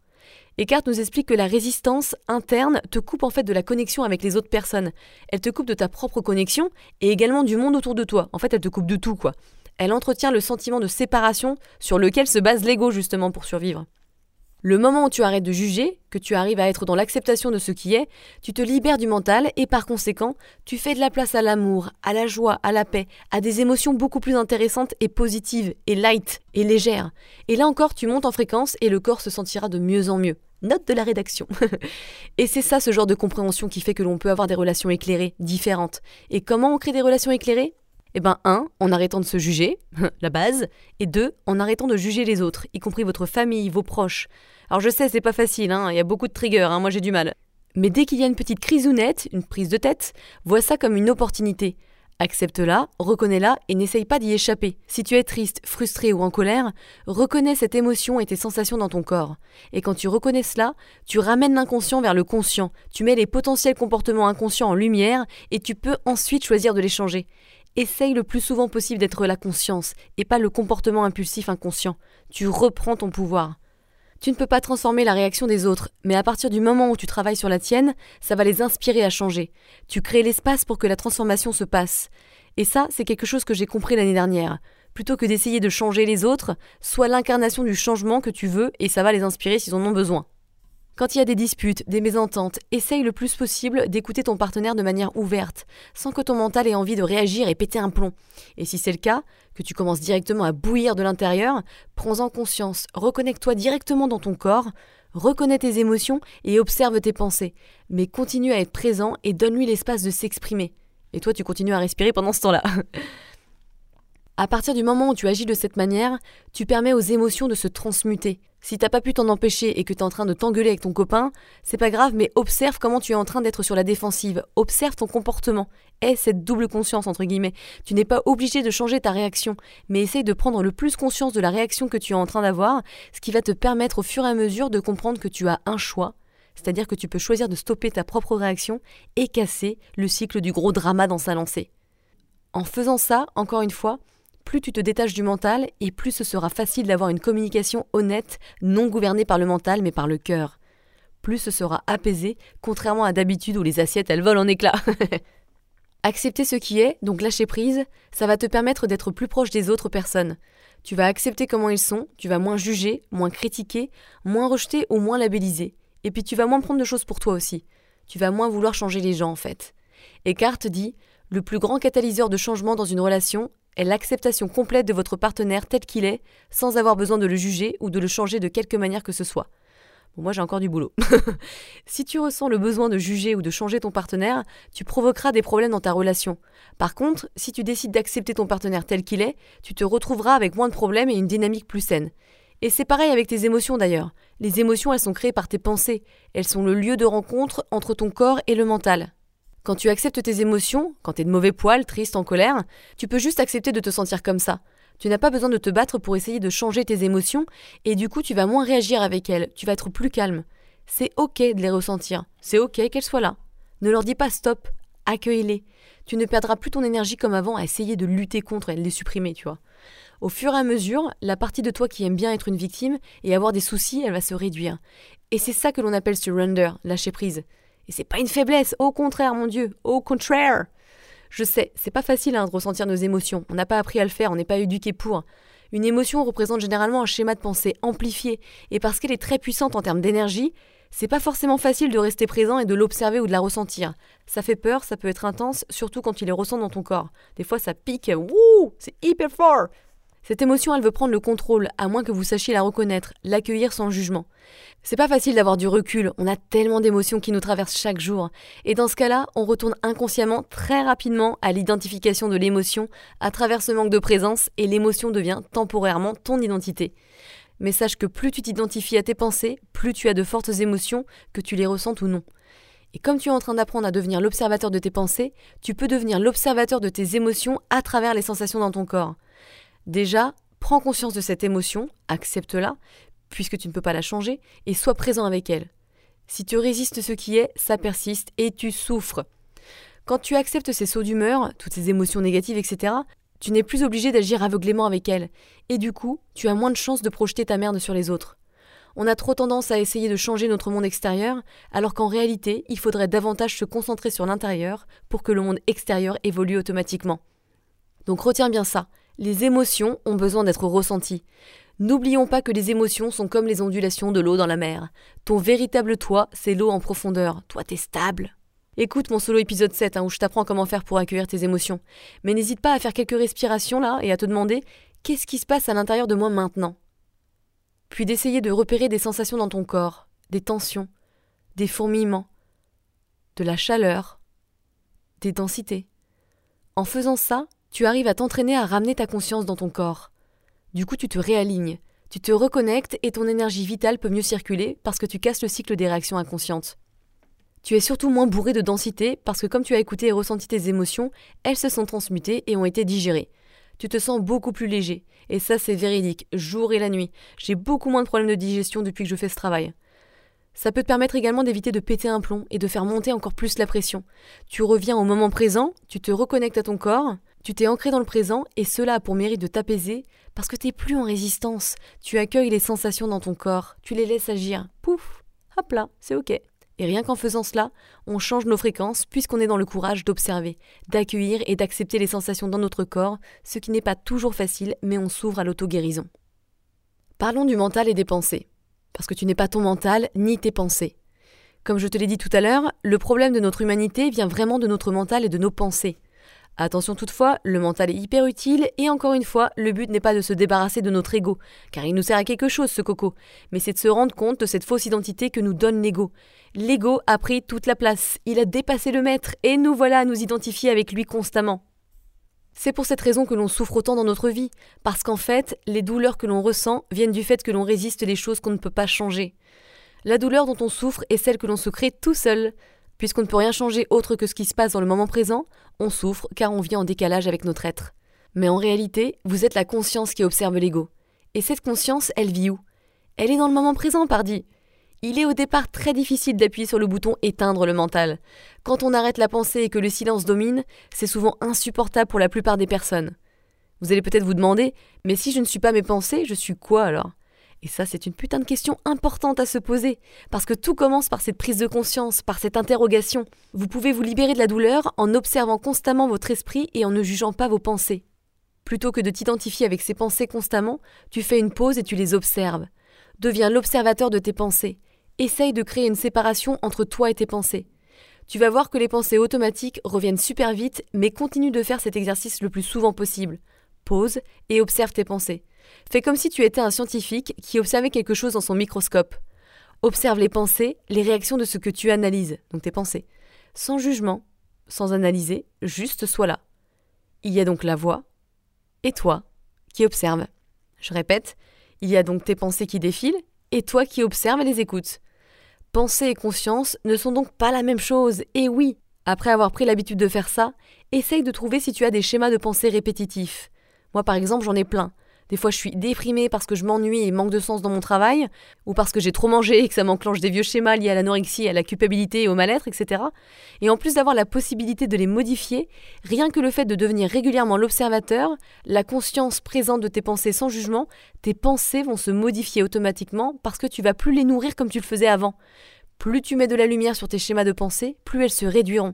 Eckhart nous explique que la résistance interne te coupe en fait de la connexion avec les autres personnes. Elle te coupe de ta propre connexion et également du monde autour de toi. En fait, elle te coupe de tout, quoi. Elle entretient le sentiment de séparation sur lequel se base l'ego justement pour survivre. Le moment où tu arrêtes de juger, que tu arrives à être dans l'acceptation de ce qui est, tu te libères du mental et par conséquent, tu fais de la place à l'amour, à la joie, à la paix, à des émotions beaucoup plus intéressantes et positives, et light, et légères. Et là encore, tu montes en fréquence et le corps se sentira de mieux en mieux. Note de la rédaction. *laughs* et c'est ça ce genre de compréhension qui fait que l'on peut avoir des relations éclairées, différentes. Et comment on crée des relations éclairées? Eh ben, un, en arrêtant de se juger, *laughs* la base, et deux, en arrêtant de juger les autres, y compris votre famille, vos proches. Alors je sais, c'est pas facile, hein, il y a beaucoup de triggers, hein, moi j'ai du mal. Mais dès qu'il y a une petite crise ou nette, une prise de tête, vois ça comme une opportunité. Accepte-la, reconnais-la et n'essaye pas d'y échapper. Si tu es triste, frustré ou en colère, reconnais cette émotion et tes sensations dans ton corps. Et quand tu reconnais cela, tu ramènes l'inconscient vers le conscient, tu mets les potentiels comportements inconscients en lumière et tu peux ensuite choisir de les changer. Essaye le plus souvent possible d'être la conscience et pas le comportement impulsif inconscient. Tu reprends ton pouvoir. Tu ne peux pas transformer la réaction des autres, mais à partir du moment où tu travailles sur la tienne, ça va les inspirer à changer. Tu crées l'espace pour que la transformation se passe. Et ça, c'est quelque chose que j'ai compris l'année dernière. Plutôt que d'essayer de changer les autres, sois l'incarnation du changement que tu veux et ça va les inspirer s'ils en ont besoin. Quand il y a des disputes, des mésententes, essaye le plus possible d'écouter ton partenaire de manière ouverte, sans que ton mental ait envie de réagir et péter un plomb. Et si c'est le cas, que tu commences directement à bouillir de l'intérieur, prends-en conscience, reconnecte-toi directement dans ton corps, reconnais tes émotions et observe tes pensées. Mais continue à être présent et donne-lui l'espace de s'exprimer. Et toi, tu continues à respirer pendant ce temps-là. *laughs* À partir du moment où tu agis de cette manière, tu permets aux émotions de se transmuter. Si t'as pas pu t'en empêcher et que tu es en train de t'engueuler avec ton copain, c'est pas grave, mais observe comment tu es en train d'être sur la défensive. Observe ton comportement. Aie cette double conscience, entre guillemets. Tu n'es pas obligé de changer ta réaction, mais essaye de prendre le plus conscience de la réaction que tu es en train d'avoir, ce qui va te permettre au fur et à mesure de comprendre que tu as un choix. C'est-à-dire que tu peux choisir de stopper ta propre réaction et casser le cycle du gros drama dans sa lancée. En faisant ça, encore une fois, plus tu te détaches du mental et plus ce sera facile d'avoir une communication honnête, non gouvernée par le mental mais par le cœur. Plus ce sera apaisé, contrairement à d'habitude où les assiettes elles volent en éclats. *laughs* Accepter ce qui est, donc lâcher prise, ça va te permettre d'être plus proche des autres personnes. Tu vas accepter comment ils sont, tu vas moins juger, moins critiquer, moins rejeter ou moins labelliser. Et puis tu vas moins prendre de choses pour toi aussi. Tu vas moins vouloir changer les gens en fait. Eckhart dit Le plus grand catalyseur de changement dans une relation, est l'acceptation complète de votre partenaire tel qu'il est, sans avoir besoin de le juger ou de le changer de quelque manière que ce soit. Bon, moi j'ai encore du boulot. *laughs* si tu ressens le besoin de juger ou de changer ton partenaire, tu provoqueras des problèmes dans ta relation. Par contre, si tu décides d'accepter ton partenaire tel qu'il est, tu te retrouveras avec moins de problèmes et une dynamique plus saine. Et c'est pareil avec tes émotions d'ailleurs. Les émotions, elles sont créées par tes pensées. Elles sont le lieu de rencontre entre ton corps et le mental. Quand tu acceptes tes émotions, quand tu es de mauvais poil, triste, en colère, tu peux juste accepter de te sentir comme ça. Tu n'as pas besoin de te battre pour essayer de changer tes émotions, et du coup tu vas moins réagir avec elles, tu vas être plus calme. C'est ok de les ressentir, c'est ok qu'elles soient là. Ne leur dis pas stop, accueille-les. Tu ne perdras plus ton énergie comme avant à essayer de lutter contre et les supprimer, tu vois. Au fur et à mesure, la partie de toi qui aime bien être une victime et avoir des soucis, elle va se réduire. Et c'est ça que l'on appelle surrender, lâcher prise. Et c'est pas une faiblesse, au contraire, mon Dieu, au contraire. Je sais, c'est pas facile hein, de ressentir nos émotions. On n'a pas appris à le faire, on n'est pas éduqué pour. Une émotion représente généralement un schéma de pensée amplifié, et parce qu'elle est très puissante en termes d'énergie, c'est pas forcément facile de rester présent et de l'observer ou de la ressentir. Ça fait peur, ça peut être intense, surtout quand il est ressent dans ton corps. Des fois ça pique, wouh, c'est hyper fort. Cette émotion, elle veut prendre le contrôle, à moins que vous sachiez la reconnaître, l'accueillir sans jugement. C'est pas facile d'avoir du recul, on a tellement d'émotions qui nous traversent chaque jour. Et dans ce cas-là, on retourne inconsciemment très rapidement à l'identification de l'émotion à travers ce manque de présence et l'émotion devient temporairement ton identité. Mais sache que plus tu t'identifies à tes pensées, plus tu as de fortes émotions, que tu les ressentes ou non. Et comme tu es en train d'apprendre à devenir l'observateur de tes pensées, tu peux devenir l'observateur de tes émotions à travers les sensations dans ton corps. Déjà, prends conscience de cette émotion, accepte-la, puisque tu ne peux pas la changer, et sois présent avec elle. Si tu résistes ce qui est, ça persiste et tu souffres. Quand tu acceptes ces sauts d'humeur, toutes ces émotions négatives, etc., tu n'es plus obligé d'agir aveuglément avec elles, et du coup, tu as moins de chances de projeter ta merde sur les autres. On a trop tendance à essayer de changer notre monde extérieur, alors qu'en réalité, il faudrait davantage se concentrer sur l'intérieur pour que le monde extérieur évolue automatiquement. Donc retiens bien ça, les émotions ont besoin d'être ressenties. N'oublions pas que les émotions sont comme les ondulations de l'eau dans la mer. Ton véritable toi, c'est l'eau en profondeur. Toi, t'es stable. Écoute mon solo épisode 7 hein, où je t'apprends comment faire pour accueillir tes émotions. Mais n'hésite pas à faire quelques respirations là et à te demander qu'est-ce qui se passe à l'intérieur de moi maintenant? Puis d'essayer de repérer des sensations dans ton corps, des tensions, des fourmillements, de la chaleur, des densités. En faisant ça, tu arrives à t'entraîner à ramener ta conscience dans ton corps. Du coup, tu te réalignes, tu te reconnectes et ton énergie vitale peut mieux circuler parce que tu casses le cycle des réactions inconscientes. Tu es surtout moins bourré de densité parce que comme tu as écouté et ressenti tes émotions, elles se sont transmutées et ont été digérées. Tu te sens beaucoup plus léger. Et ça, c'est véridique, jour et la nuit. J'ai beaucoup moins de problèmes de digestion depuis que je fais ce travail. Ça peut te permettre également d'éviter de péter un plomb et de faire monter encore plus la pression. Tu reviens au moment présent, tu te reconnectes à ton corps, tu t'es ancré dans le présent et cela a pour mérite de t'apaiser parce que t'es plus en résistance. Tu accueilles les sensations dans ton corps, tu les laisses agir. Pouf, hop là, c'est ok. Et rien qu'en faisant cela, on change nos fréquences puisqu'on est dans le courage d'observer, d'accueillir et d'accepter les sensations dans notre corps, ce qui n'est pas toujours facile, mais on s'ouvre à l'auto-guérison. Parlons du mental et des pensées. Parce que tu n'es pas ton mental ni tes pensées. Comme je te l'ai dit tout à l'heure, le problème de notre humanité vient vraiment de notre mental et de nos pensées. Attention toutefois, le mental est hyper utile et encore une fois, le but n'est pas de se débarrasser de notre ego, car il nous sert à quelque chose ce coco, mais c'est de se rendre compte de cette fausse identité que nous donne l'ego. L'ego a pris toute la place, il a dépassé le maître et nous voilà à nous identifier avec lui constamment. C'est pour cette raison que l'on souffre autant dans notre vie, parce qu'en fait, les douleurs que l'on ressent viennent du fait que l'on résiste les choses qu'on ne peut pas changer. La douleur dont on souffre est celle que l'on se crée tout seul. Puisqu'on ne peut rien changer autre que ce qui se passe dans le moment présent, on souffre car on vit en décalage avec notre être. Mais en réalité, vous êtes la conscience qui observe l'ego. Et cette conscience, elle vit où? Elle est dans le moment présent, pardi. Il est au départ très difficile d'appuyer sur le bouton éteindre le mental. Quand on arrête la pensée et que le silence domine, c'est souvent insupportable pour la plupart des personnes. Vous allez peut-être vous demander, mais si je ne suis pas mes pensées, je suis quoi alors? Et ça, c'est une putain de question importante à se poser, parce que tout commence par cette prise de conscience, par cette interrogation. Vous pouvez vous libérer de la douleur en observant constamment votre esprit et en ne jugeant pas vos pensées. Plutôt que de t'identifier avec ces pensées constamment, tu fais une pause et tu les observes. Deviens l'observateur de tes pensées. Essaye de créer une séparation entre toi et tes pensées. Tu vas voir que les pensées automatiques reviennent super vite, mais continue de faire cet exercice le plus souvent possible. Pause et observe tes pensées. Fais comme si tu étais un scientifique qui observait quelque chose dans son microscope. Observe les pensées, les réactions de ce que tu analyses, donc tes pensées. Sans jugement, sans analyser, juste sois là. Il y a donc la voix et toi qui observes. Je répète, il y a donc tes pensées qui défilent et toi qui observes et les écoutes. Pensée et conscience ne sont donc pas la même chose, et oui, après avoir pris l'habitude de faire ça, essaye de trouver si tu as des schémas de pensée répétitifs. Moi par exemple j'en ai plein. Des fois, je suis déprimée parce que je m'ennuie et manque de sens dans mon travail, ou parce que j'ai trop mangé et que ça m'enclenche des vieux schémas liés à l'anorexie, à la culpabilité et au mal-être, etc. Et en plus d'avoir la possibilité de les modifier, rien que le fait de devenir régulièrement l'observateur, la conscience présente de tes pensées sans jugement, tes pensées vont se modifier automatiquement parce que tu vas plus les nourrir comme tu le faisais avant. Plus tu mets de la lumière sur tes schémas de pensée, plus elles se réduiront.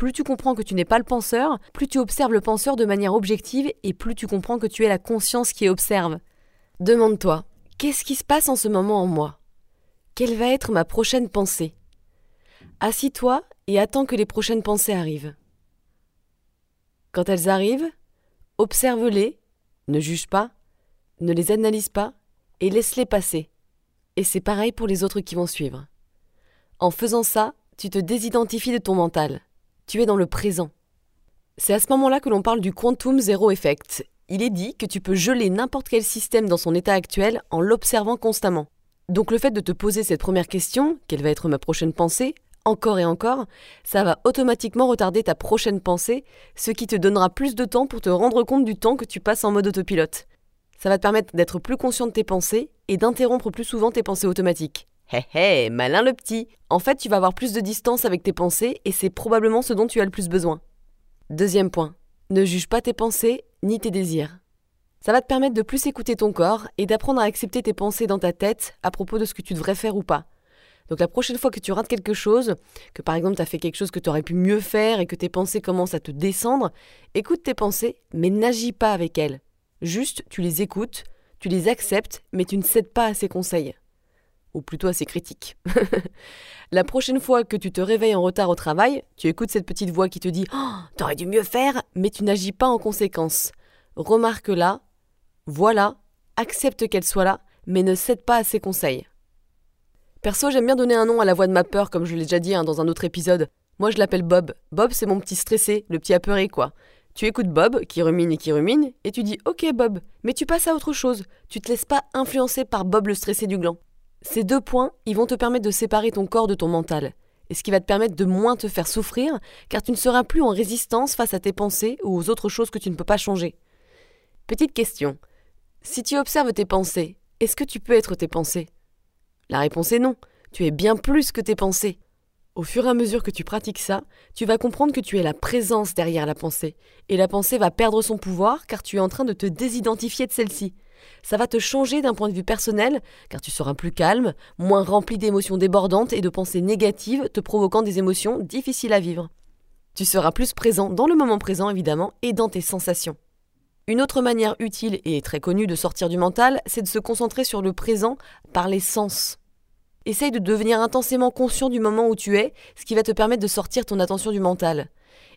Plus tu comprends que tu n'es pas le penseur, plus tu observes le penseur de manière objective et plus tu comprends que tu es la conscience qui observe. Demande-toi, qu'est-ce qui se passe en ce moment en moi? Quelle va être ma prochaine pensée? Assis-toi et attends que les prochaines pensées arrivent. Quand elles arrivent, observe-les, ne juge pas, ne les analyse pas et laisse-les passer. Et c'est pareil pour les autres qui vont suivre. En faisant ça, tu te désidentifies de ton mental. Tu es dans le présent. C'est à ce moment-là que l'on parle du quantum zero effect. Il est dit que tu peux geler n'importe quel système dans son état actuel en l'observant constamment. Donc le fait de te poser cette première question, quelle va être ma prochaine pensée, encore et encore, ça va automatiquement retarder ta prochaine pensée, ce qui te donnera plus de temps pour te rendre compte du temps que tu passes en mode autopilote. Ça va te permettre d'être plus conscient de tes pensées et d'interrompre plus souvent tes pensées automatiques. Hé hé, malin le petit En fait, tu vas avoir plus de distance avec tes pensées et c'est probablement ce dont tu as le plus besoin. Deuxième point, ne juge pas tes pensées ni tes désirs. Ça va te permettre de plus écouter ton corps et d'apprendre à accepter tes pensées dans ta tête à propos de ce que tu devrais faire ou pas. Donc la prochaine fois que tu rates quelque chose, que par exemple tu as fait quelque chose que tu aurais pu mieux faire et que tes pensées commencent à te descendre, écoute tes pensées, mais n'agis pas avec elles. Juste, tu les écoutes, tu les acceptes, mais tu ne cèdes pas à ces conseils. Ou plutôt à ces critiques. *laughs* la prochaine fois que tu te réveilles en retard au travail, tu écoutes cette petite voix qui te dit oh, T'aurais dû mieux faire, mais tu n'agis pas en conséquence. Remarque-la, voilà, accepte qu'elle soit là, mais ne cède pas à ses conseils. Perso, j'aime bien donner un nom à la voix de ma peur, comme je l'ai déjà dit hein, dans un autre épisode. Moi, je l'appelle Bob. Bob, c'est mon petit stressé, le petit apeuré, quoi. Tu écoutes Bob, qui rumine et qui rumine, et tu dis Ok, Bob, mais tu passes à autre chose. Tu te laisses pas influencer par Bob le stressé du gland. Ces deux points, ils vont te permettre de séparer ton corps de ton mental. Et ce qui va te permettre de moins te faire souffrir, car tu ne seras plus en résistance face à tes pensées ou aux autres choses que tu ne peux pas changer. Petite question. Si tu observes tes pensées, est-ce que tu peux être tes pensées? La réponse est non. Tu es bien plus que tes pensées. Au fur et à mesure que tu pratiques ça, tu vas comprendre que tu es la présence derrière la pensée. Et la pensée va perdre son pouvoir car tu es en train de te désidentifier de celle-ci. Ça va te changer d'un point de vue personnel car tu seras plus calme, moins rempli d'émotions débordantes et de pensées négatives te provoquant des émotions difficiles à vivre. Tu seras plus présent dans le moment présent évidemment et dans tes sensations. Une autre manière utile et très connue de sortir du mental, c'est de se concentrer sur le présent par les sens. Essaye de devenir intensément conscient du moment où tu es, ce qui va te permettre de sortir ton attention du mental.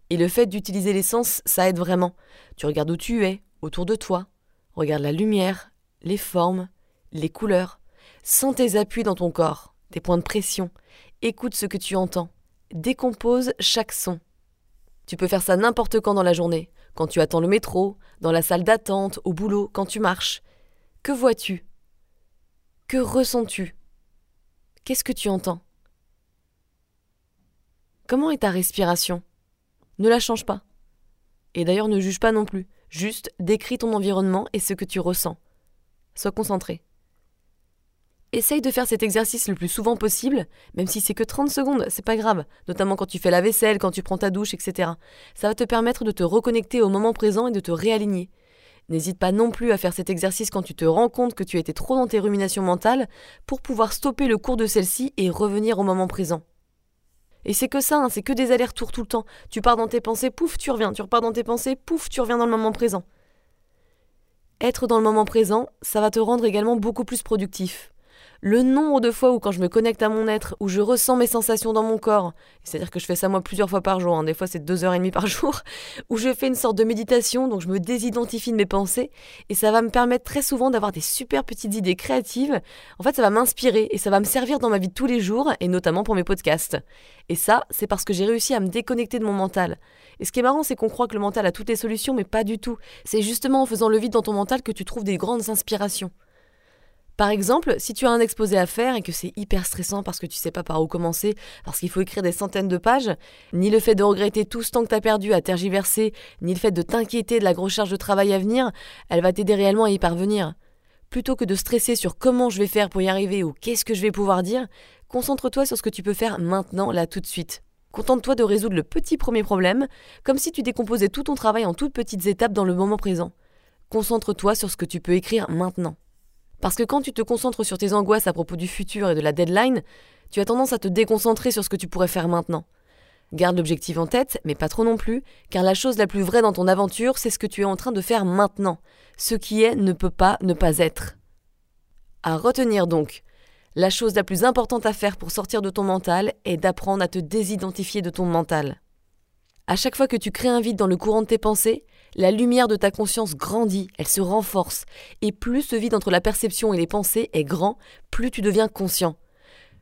Et le fait d'utiliser les sens, ça aide vraiment. Tu regardes où tu es, autour de toi. Regarde la lumière, les formes, les couleurs. Sens tes appuis dans ton corps, tes points de pression. Écoute ce que tu entends. Décompose chaque son. Tu peux faire ça n'importe quand dans la journée, quand tu attends le métro, dans la salle d'attente, au boulot, quand tu marches. Que vois-tu? Que ressens-tu? Qu'est-ce que tu entends? Comment est ta respiration? Ne la change pas. Et d'ailleurs ne juge pas non plus, juste décris ton environnement et ce que tu ressens. Sois concentré. Essaye de faire cet exercice le plus souvent possible, même si c'est que 30 secondes, c'est pas grave, notamment quand tu fais la vaisselle, quand tu prends ta douche, etc. Ça va te permettre de te reconnecter au moment présent et de te réaligner. N'hésite pas non plus à faire cet exercice quand tu te rends compte que tu étais trop dans tes ruminations mentales pour pouvoir stopper le cours de celle-ci et revenir au moment présent. Et c'est que ça, hein, c'est que des allers-retours tout le temps. Tu pars dans tes pensées, pouf, tu reviens. Tu repars dans tes pensées, pouf, tu reviens dans le moment présent. Être dans le moment présent, ça va te rendre également beaucoup plus productif le nombre de fois où quand je me connecte à mon être, où je ressens mes sensations dans mon corps, c'est-à-dire que je fais ça moi plusieurs fois par jour, hein, des fois c'est deux heures et demie par *laughs* jour, où je fais une sorte de méditation, donc je me désidentifie de mes pensées, et ça va me permettre très souvent d'avoir des super petites idées créatives. En fait, ça va m'inspirer et ça va me servir dans ma vie de tous les jours, et notamment pour mes podcasts. Et ça, c'est parce que j'ai réussi à me déconnecter de mon mental. Et ce qui est marrant, c'est qu'on croit que le mental a toutes les solutions, mais pas du tout. C'est justement en faisant le vide dans ton mental que tu trouves des grandes inspirations. Par exemple, si tu as un exposé à faire et que c'est hyper stressant parce que tu sais pas par où commencer, parce qu'il faut écrire des centaines de pages, ni le fait de regretter tout ce temps que tu as perdu à tergiverser, ni le fait de t'inquiéter de la grosse charge de travail à venir, elle va t'aider réellement à y parvenir. Plutôt que de stresser sur comment je vais faire pour y arriver ou qu'est-ce que je vais pouvoir dire, concentre-toi sur ce que tu peux faire maintenant, là, tout de suite. Contente-toi de résoudre le petit premier problème, comme si tu décomposais tout ton travail en toutes petites étapes dans le moment présent. Concentre-toi sur ce que tu peux écrire maintenant. Parce que quand tu te concentres sur tes angoisses à propos du futur et de la deadline, tu as tendance à te déconcentrer sur ce que tu pourrais faire maintenant. Garde l'objectif en tête, mais pas trop non plus, car la chose la plus vraie dans ton aventure, c'est ce que tu es en train de faire maintenant. Ce qui est ne peut pas ne pas être. À retenir donc, la chose la plus importante à faire pour sortir de ton mental est d'apprendre à te désidentifier de ton mental. À chaque fois que tu crées un vide dans le courant de tes pensées, la lumière de ta conscience grandit, elle se renforce, et plus ce vide entre la perception et les pensées est grand, plus tu deviens conscient.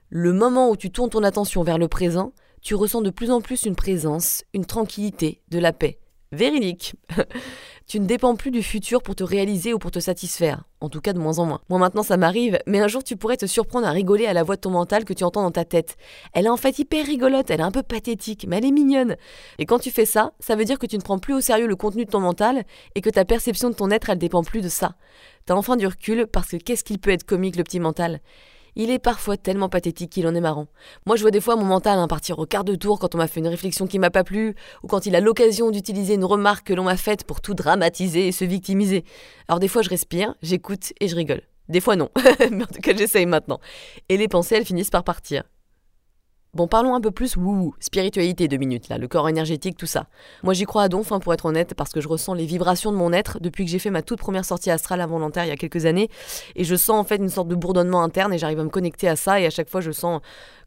Le moment où tu tournes ton attention vers le présent, tu ressens de plus en plus une présence, une tranquillité, de la paix. Véridique. *laughs* tu ne dépends plus du futur pour te réaliser ou pour te satisfaire. En tout cas, de moins en moins. Moi, maintenant, ça m'arrive, mais un jour, tu pourrais te surprendre à rigoler à la voix de ton mental que tu entends dans ta tête. Elle est en fait hyper rigolote, elle est un peu pathétique, mais elle est mignonne. Et quand tu fais ça, ça veut dire que tu ne prends plus au sérieux le contenu de ton mental et que ta perception de ton être, elle dépend plus de ça. T'as enfin du recul parce que qu'est-ce qu'il peut être comique, le petit mental? Il est parfois tellement pathétique qu'il en est marrant. Moi, je vois des fois mon mental hein, partir au quart de tour quand on m'a fait une réflexion qui m'a pas plu, ou quand il a l'occasion d'utiliser une remarque que l'on m'a faite pour tout dramatiser et se victimiser. Alors des fois, je respire, j'écoute et je rigole. Des fois, non. *laughs* Mais en tout cas, j'essaye maintenant. Et les pensées, elles finissent par partir. Bon, parlons un peu plus wouhou, spiritualité deux minutes là, le corps énergétique, tout ça. Moi j'y crois à donf, pour être honnête, parce que je ressens les vibrations de mon être depuis que j'ai fait ma toute première sortie astrale involontaire il y a quelques années, et je sens en fait une sorte de bourdonnement interne et j'arrive à me connecter à ça, et à chaque fois je sens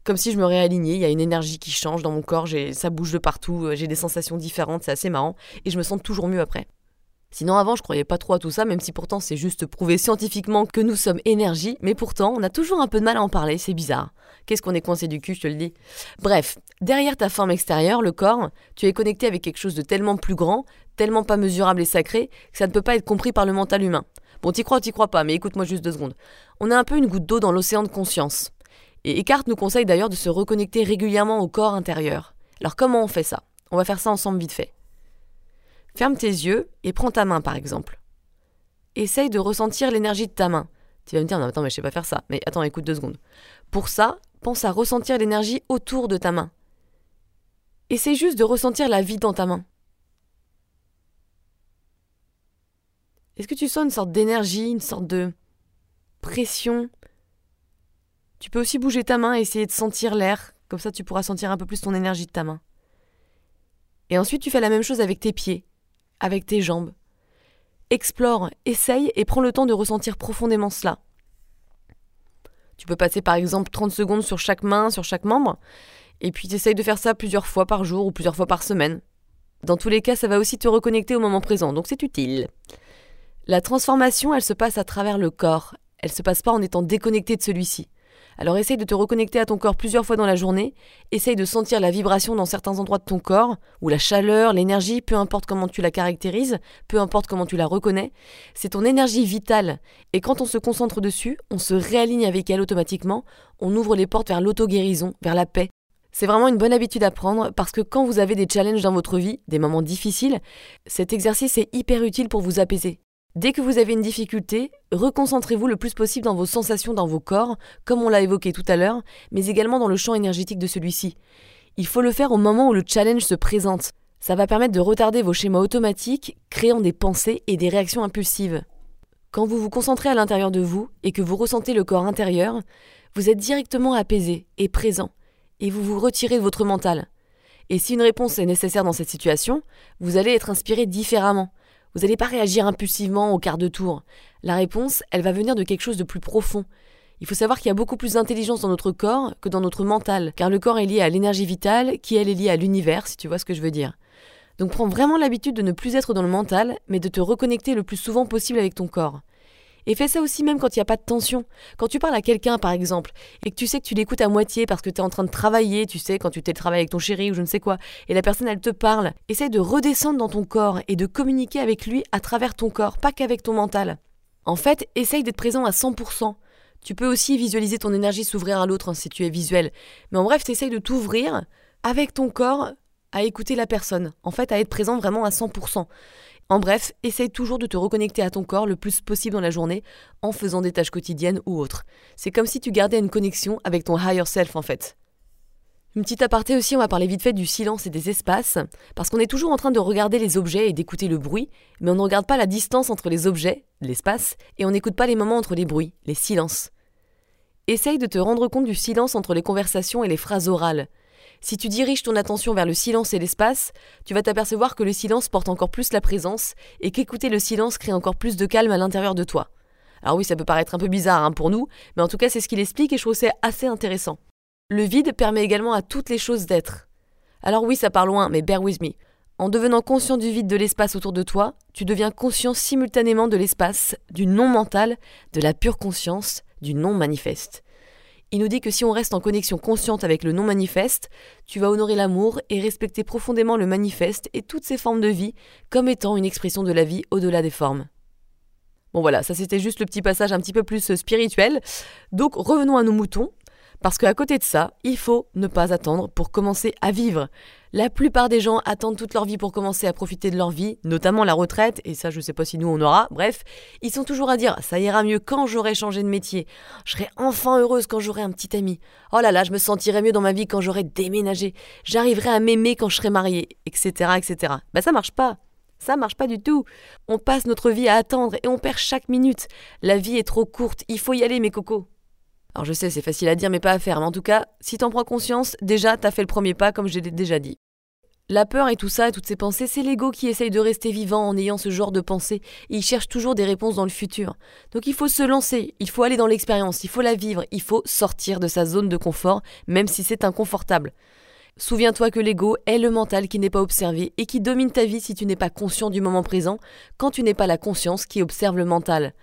comme si je me réalignais, il y a une énergie qui change dans mon corps, ça bouge de partout, euh, j'ai des sensations différentes, c'est assez marrant, et je me sens toujours mieux après. Sinon avant je croyais pas trop à tout ça, même si pourtant c'est juste prouvé scientifiquement que nous sommes énergie, mais pourtant on a toujours un peu de mal à en parler, c'est bizarre. Qu'est-ce qu'on est coincé du cul, je te le dis. Bref, derrière ta forme extérieure, le corps, tu es connecté avec quelque chose de tellement plus grand, tellement pas mesurable et sacré, que ça ne peut pas être compris par le mental humain. Bon, t'y crois, t'y crois pas, mais écoute-moi juste deux secondes. On a un peu une goutte d'eau dans l'océan de conscience. Et Eckhart nous conseille d'ailleurs de se reconnecter régulièrement au corps intérieur. Alors comment on fait ça? On va faire ça ensemble vite fait. Ferme tes yeux et prends ta main par exemple. Essaye de ressentir l'énergie de ta main. Tu vas me dire, non, attends, mais je sais pas faire ça. Mais attends, écoute deux secondes. Pour ça, pense à ressentir l'énergie autour de ta main. Essaye juste de ressentir la vie dans ta main. Est-ce que tu sens une sorte d'énergie, une sorte de pression? Tu peux aussi bouger ta main et essayer de sentir l'air, comme ça tu pourras sentir un peu plus ton énergie de ta main. Et ensuite tu fais la même chose avec tes pieds avec tes jambes. Explore, essaye et prends le temps de ressentir profondément cela. Tu peux passer par exemple 30 secondes sur chaque main, sur chaque membre, et puis tu de faire ça plusieurs fois par jour ou plusieurs fois par semaine. Dans tous les cas, ça va aussi te reconnecter au moment présent, donc c'est utile. La transformation, elle se passe à travers le corps, elle se passe pas en étant déconnecté de celui-ci. Alors essaye de te reconnecter à ton corps plusieurs fois dans la journée, essaye de sentir la vibration dans certains endroits de ton corps, ou la chaleur, l'énergie, peu importe comment tu la caractérises, peu importe comment tu la reconnais, c'est ton énergie vitale, et quand on se concentre dessus, on se réaligne avec elle automatiquement, on ouvre les portes vers l'auto-guérison, vers la paix. C'est vraiment une bonne habitude à prendre parce que quand vous avez des challenges dans votre vie, des moments difficiles, cet exercice est hyper utile pour vous apaiser. Dès que vous avez une difficulté, reconcentrez-vous le plus possible dans vos sensations dans vos corps, comme on l'a évoqué tout à l'heure, mais également dans le champ énergétique de celui-ci. Il faut le faire au moment où le challenge se présente. Ça va permettre de retarder vos schémas automatiques, créant des pensées et des réactions impulsives. Quand vous vous concentrez à l'intérieur de vous et que vous ressentez le corps intérieur, vous êtes directement apaisé et présent, et vous vous retirez de votre mental. Et si une réponse est nécessaire dans cette situation, vous allez être inspiré différemment. Vous n'allez pas réagir impulsivement au quart de tour. La réponse, elle va venir de quelque chose de plus profond. Il faut savoir qu'il y a beaucoup plus d'intelligence dans notre corps que dans notre mental, car le corps est lié à l'énergie vitale, qui elle est liée à l'univers, si tu vois ce que je veux dire. Donc prends vraiment l'habitude de ne plus être dans le mental, mais de te reconnecter le plus souvent possible avec ton corps. Et fais ça aussi même quand il n'y a pas de tension. Quand tu parles à quelqu'un, par exemple, et que tu sais que tu l'écoutes à moitié parce que tu es en train de travailler, tu sais, quand tu t'es travaillé avec ton chéri ou je ne sais quoi, et la personne, elle te parle, essaye de redescendre dans ton corps et de communiquer avec lui à travers ton corps, pas qu'avec ton mental. En fait, essaye d'être présent à 100%. Tu peux aussi visualiser ton énergie s'ouvrir à l'autre hein, si tu es visuel. Mais en bref, tu essayes de t'ouvrir avec ton corps à écouter la personne. En fait, à être présent vraiment à 100%. En bref, essaye toujours de te reconnecter à ton corps le plus possible dans la journée en faisant des tâches quotidiennes ou autres. C'est comme si tu gardais une connexion avec ton higher self en fait. Une petite aparté aussi, on va parler vite fait du silence et des espaces, parce qu'on est toujours en train de regarder les objets et d'écouter le bruit, mais on ne regarde pas la distance entre les objets, l'espace, et on n'écoute pas les moments entre les bruits, les silences. Essaye de te rendre compte du silence entre les conversations et les phrases orales. Si tu diriges ton attention vers le silence et l'espace, tu vas t'apercevoir que le silence porte encore plus la présence et qu'écouter le silence crée encore plus de calme à l'intérieur de toi. Alors oui, ça peut paraître un peu bizarre hein, pour nous, mais en tout cas c'est ce qu'il explique et je trouve c'est assez intéressant. Le vide permet également à toutes les choses d'être. Alors oui, ça part loin, mais bear with me. En devenant conscient du vide de l'espace autour de toi, tu deviens conscient simultanément de l'espace, du non mental, de la pure conscience, du non manifeste. Il nous dit que si on reste en connexion consciente avec le non manifeste, tu vas honorer l'amour et respecter profondément le manifeste et toutes ses formes de vie comme étant une expression de la vie au-delà des formes. Bon voilà, ça c'était juste le petit passage un petit peu plus spirituel. Donc revenons à nos moutons. Parce qu'à côté de ça, il faut ne pas attendre pour commencer à vivre. La plupart des gens attendent toute leur vie pour commencer à profiter de leur vie, notamment la retraite, et ça je sais pas si nous on aura, bref, ils sont toujours à dire ça ira mieux quand j'aurai changé de métier, je serai enfin heureuse quand j'aurai un petit ami, oh là là, je me sentirai mieux dans ma vie quand j'aurai déménagé, j'arriverai à m'aimer quand je serai mariée, etc. etc. Bah ça marche pas. Ça marche pas du tout. On passe notre vie à attendre et on perd chaque minute. La vie est trop courte, il faut y aller mes cocos. Alors je sais, c'est facile à dire mais pas à faire, mais en tout cas, si t'en prends conscience, déjà t'as fait le premier pas comme je l'ai déjà dit. La peur et tout ça, toutes ces pensées, c'est l'ego qui essaye de rester vivant en ayant ce genre de pensées, et il cherche toujours des réponses dans le futur. Donc il faut se lancer, il faut aller dans l'expérience, il faut la vivre, il faut sortir de sa zone de confort, même si c'est inconfortable. Souviens-toi que l'ego est le mental qui n'est pas observé et qui domine ta vie si tu n'es pas conscient du moment présent, quand tu n'es pas la conscience qui observe le mental.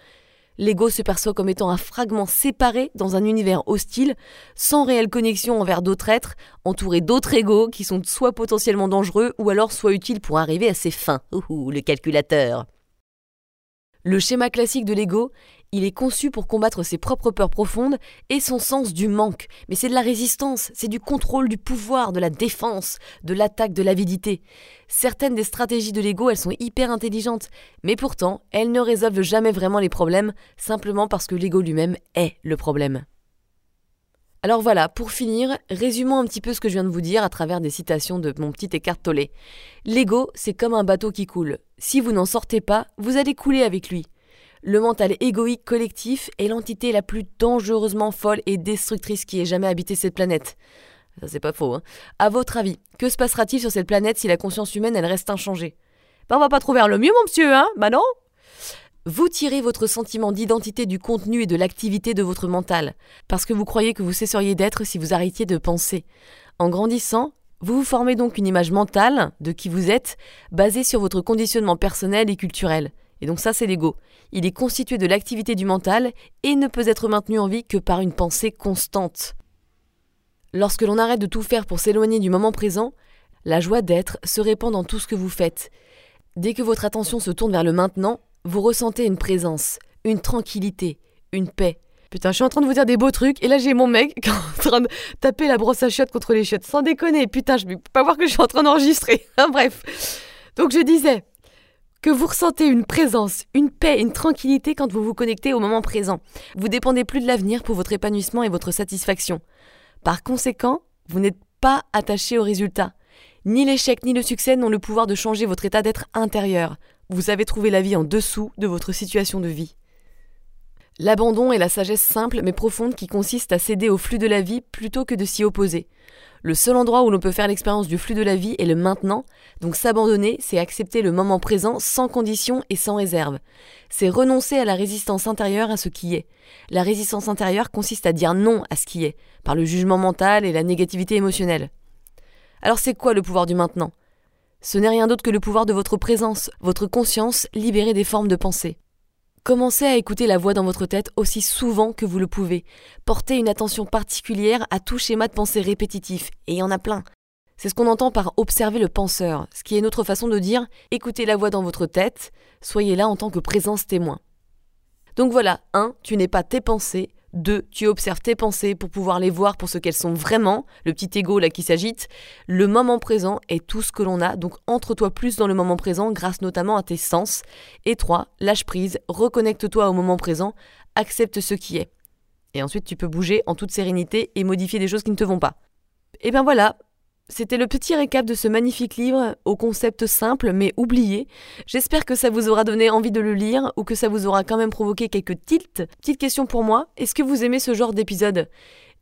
L'ego se perçoit comme étant un fragment séparé dans un univers hostile, sans réelle connexion envers d'autres êtres, entouré d'autres égos qui sont soit potentiellement dangereux ou alors soit utiles pour arriver à ses fins. Ouh, le calculateur. Le schéma classique de l'ego il est conçu pour combattre ses propres peurs profondes et son sens du manque. Mais c'est de la résistance, c'est du contrôle du pouvoir, de la défense, de l'attaque, de l'avidité. Certaines des stratégies de l'ego, elles sont hyper intelligentes, mais pourtant, elles ne résolvent jamais vraiment les problèmes, simplement parce que l'ego lui-même est le problème. Alors voilà, pour finir, résumons un petit peu ce que je viens de vous dire à travers des citations de mon petit écartolé. L'ego, c'est comme un bateau qui coule. Si vous n'en sortez pas, vous allez couler avec lui. Le mental égoïque collectif est l'entité la plus dangereusement folle et destructrice qui ait jamais habité cette planète. Ça, c'est pas faux. Hein. À votre avis, que se passera-t-il sur cette planète si la conscience humaine, elle reste inchangée? Ben, on va pas trouver le mieux, mon monsieur, hein Bah non vous tirez votre sentiment d'identité du contenu et de l'activité de votre mental, parce que vous croyez que vous cesseriez d'être si vous arrêtiez de penser. En grandissant, vous vous formez donc une image mentale de qui vous êtes, basée sur votre conditionnement personnel et culturel. Et donc ça, c'est l'ego. Il est constitué de l'activité du mental et ne peut être maintenu en vie que par une pensée constante. Lorsque l'on arrête de tout faire pour s'éloigner du moment présent, la joie d'être se répand dans tout ce que vous faites. Dès que votre attention se tourne vers le maintenant, vous ressentez une présence, une tranquillité, une paix. Putain, je suis en train de vous dire des beaux trucs, et là j'ai mon mec *laughs* qui est en train de taper la brosse à chiottes contre les chiottes. Sans déconner, putain, je peux pas voir que je suis en train d'enregistrer. *laughs* Bref. Donc je disais, que vous ressentez une présence, une paix, une tranquillité quand vous vous connectez au moment présent. Vous dépendez plus de l'avenir pour votre épanouissement et votre satisfaction. Par conséquent, vous n'êtes pas attaché au résultat. Ni l'échec ni le succès n'ont le pouvoir de changer votre état d'être intérieur. Vous avez trouvé la vie en dessous de votre situation de vie. L'abandon est la sagesse simple mais profonde qui consiste à céder au flux de la vie plutôt que de s'y opposer. Le seul endroit où l'on peut faire l'expérience du flux de la vie est le maintenant, donc s'abandonner, c'est accepter le moment présent sans condition et sans réserve. C'est renoncer à la résistance intérieure à ce qui est. La résistance intérieure consiste à dire non à ce qui est, par le jugement mental et la négativité émotionnelle. Alors c'est quoi le pouvoir du maintenant? Ce n'est rien d'autre que le pouvoir de votre présence, votre conscience libérée des formes de pensée. Commencez à écouter la voix dans votre tête aussi souvent que vous le pouvez. Portez une attention particulière à tout schéma de pensée répétitif, et il y en a plein. C'est ce qu'on entend par observer le penseur, ce qui est notre façon de dire écoutez la voix dans votre tête, soyez là en tant que présence témoin. Donc voilà, 1. Tu n'es pas tes pensées, 2. Tu observes tes pensées pour pouvoir les voir pour ce qu'elles sont vraiment, le petit ego là qui s'agite. Le moment présent est tout ce que l'on a, donc entre-toi plus dans le moment présent grâce notamment à tes sens. Et 3. Lâche prise, reconnecte-toi au moment présent, accepte ce qui est. Et ensuite tu peux bouger en toute sérénité et modifier des choses qui ne te vont pas. Et ben voilà, c'était le petit récap de ce magnifique livre au concept simple mais oublié. J'espère que ça vous aura donné envie de le lire ou que ça vous aura quand même provoqué quelques tilts. Petite question pour moi, est-ce que vous aimez ce genre d'épisode?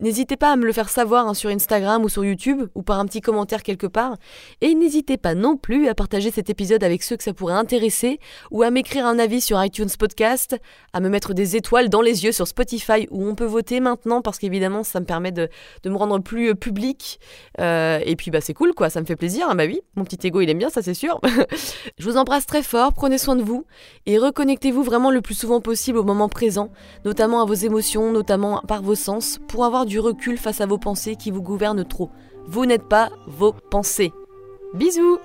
N'hésitez pas à me le faire savoir hein, sur Instagram ou sur YouTube ou par un petit commentaire quelque part. Et n'hésitez pas non plus à partager cet épisode avec ceux que ça pourrait intéresser ou à m'écrire un avis sur iTunes Podcast, à me mettre des étoiles dans les yeux sur Spotify où on peut voter maintenant parce qu'évidemment ça me permet de, me rendre plus euh, public. Euh, et puis bah c'est cool quoi, ça me fait plaisir. Hein, bah oui, mon petit ego il aime bien, ça c'est sûr. *laughs* Je vous embrasse très fort, prenez soin de vous et reconnectez-vous vraiment le plus souvent possible au moment présent, notamment à vos émotions, notamment par vos sens, pour avoir du recul face à vos pensées qui vous gouvernent trop. Vous n'êtes pas vos pensées. Bisous